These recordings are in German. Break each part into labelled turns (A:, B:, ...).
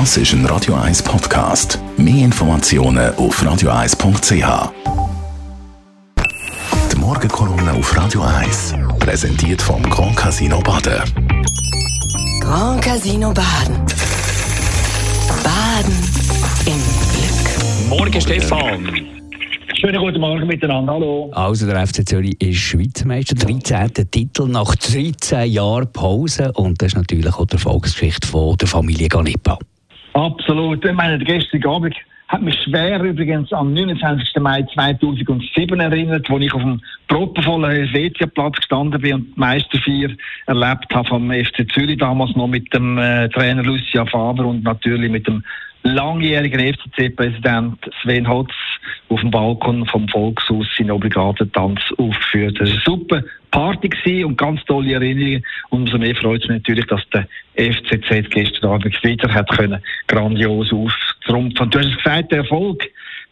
A: Das ist ein Radio 1 Podcast. Mehr Informationen auf radio1.ch. Die Morgenkolumne auf Radio 1 präsentiert vom Grand Casino Baden.
B: Grand Casino Baden. Baden im Glück.
C: Morgen, Stefan.
D: Schönen guten Morgen miteinander, hallo.
C: Also, der FC Zürich ist Schweizer Meister, 13. Titel nach 13 Jahren Pause. Und das ist natürlich auch die Erfolgsgeschichte von der Familie Ganepa.
D: Absolut. Ich meine, der gestrige Abend hat mich schwer übrigens am 29. Mai 2007 erinnert, wo ich auf dem proppenvollen Helvetia-Platz gestanden bin und die Meisterfeier erlebt habe vom FC Zürich, damals noch mit dem äh, Trainer Lucia Faber und natürlich mit dem langjährigen FCC-Präsident Sven Hotz auf dem Balkon vom Volkshaus seinen obligaten Tanz aufgeführt. Das war eine super Party und ganz tolle Erinnerungen. Umso mehr freut es mich natürlich, dass der FCZ gestern Abend wieder hat können grandios auftrumpfen. Du hast es gesagt, der Erfolg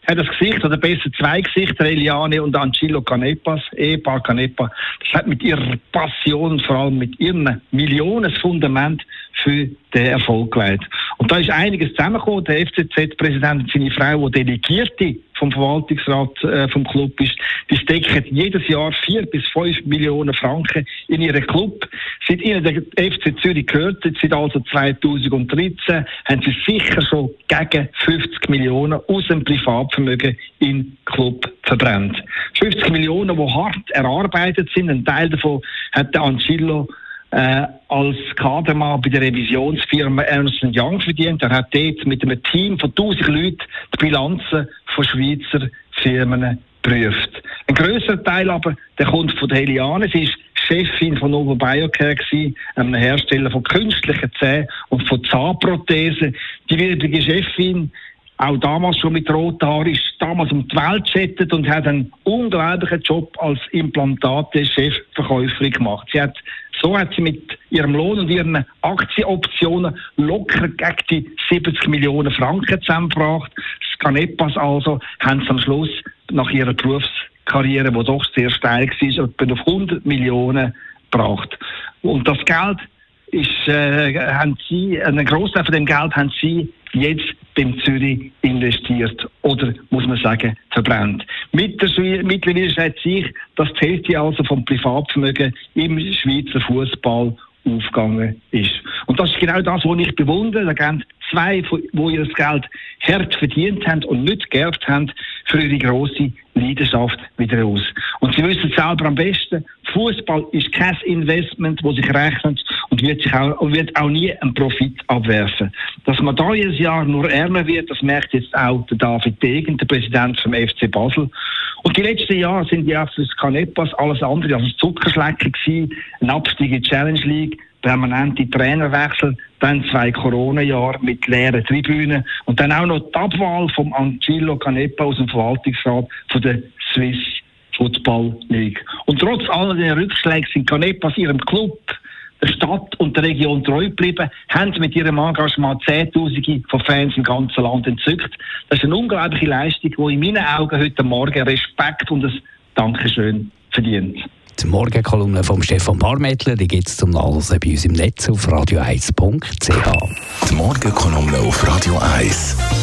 D: hat das Gesicht, oder besser zwei Gesichter, Eliane und Angelo Canepas, Ehepaar Canepa. Das hat mit ihrer Passion, vor allem mit ihrem Millionenfundament für den Erfolg geleitet. Und da ist einiges zusammengekommen. Der FCZ-Präsident und seine Frau, die Delegierte vom Verwaltungsrat äh, vom Club ist, die stecken jedes Jahr vier bis fünf Millionen Franken in ihren Club. Seit ihnen der FC Zürich gehört, seit also 2013, haben sie sicher schon gegen 50 Millionen aus dem Privatvermögen in Club verbrennt. 50 Millionen, die hart erarbeitet sind. Ein Teil davon hat der Angelo äh, als Kadermann bei der Revisionsfirma Ernst Young verdient. Er hat dort mit einem Team von 1000 Leuten die Bilanzen von Schweizer Firmen geprüft. Ein grösser Teil aber, der kommt von der Heliane. Sie ist Chefin von Novo Biocare gewesen, einem Hersteller von künstlichen Zähnen und von Zahnprothesen. Die wirige Chefin auch damals schon mit roten Haaren, ist damals um die Welt geschattet und hat einen unglaublichen Job als Implantate-Chefverkäuferin gemacht. Sie hat, so hat sie mit ihrem Lohn und ihren Aktienoptionen locker gegen die 70 Millionen Franken zusammengebracht. Das passen. Also haben sie am Schluss nach ihrer Berufskarriere, die doch sehr steil war, auf 100 Millionen gebracht. Und das Geld ist, äh, haben sie, einen Großteil von dem Geld haben sie jetzt beim Zürich investiert oder muss man sagen verbrennt. Mittlerweile schätze ich, dass die Hälfte also vom Privatvermögen im Schweizer Fußball aufgegangen ist. Und das ist genau das, was ich bewundere. Da gehen zwei, die ihr Geld hart verdient haben und nicht geerbt haben, für ihre grosse Leidenschaft wieder aus. Und sie wissen selber am besten, Fußball ist kein Investment, das sich rechnet und wird, auch, wird auch nie einen Profit abwerfen. Dass man da jedes Jahr nur ärmer wird, das merkt jetzt auch der David Degen, der Präsident vom FC Basel. Und die letzten Jahre sind ja für das Canepas alles andere als Zuckerschlecken gewesen, ein Abstieg in die Challenge League, permanente Trainerwechsel, dann zwei Corona-Jahre mit leeren Tribünen und dann auch noch die Abwahl vom Angelo Canepa aus dem Verwaltungsrat von der Swiss Football League. Und trotz all den Rückschlägen sind Canepas ihrem Club Stadt und der Region treu geblieben, haben mit ihrem Engagement Zehntausende von Fans im ganzen Land entzückt. Das ist eine unglaubliche Leistung, die in meinen Augen heute Morgen Respekt und ein Dankeschön verdient.
C: Die Morgenkolumne von Stefan Barmettler, die gibt es zum Nachlesen bei uns im Netz auf radio1.ch.
A: Die Morgenkolumne auf Radio 1.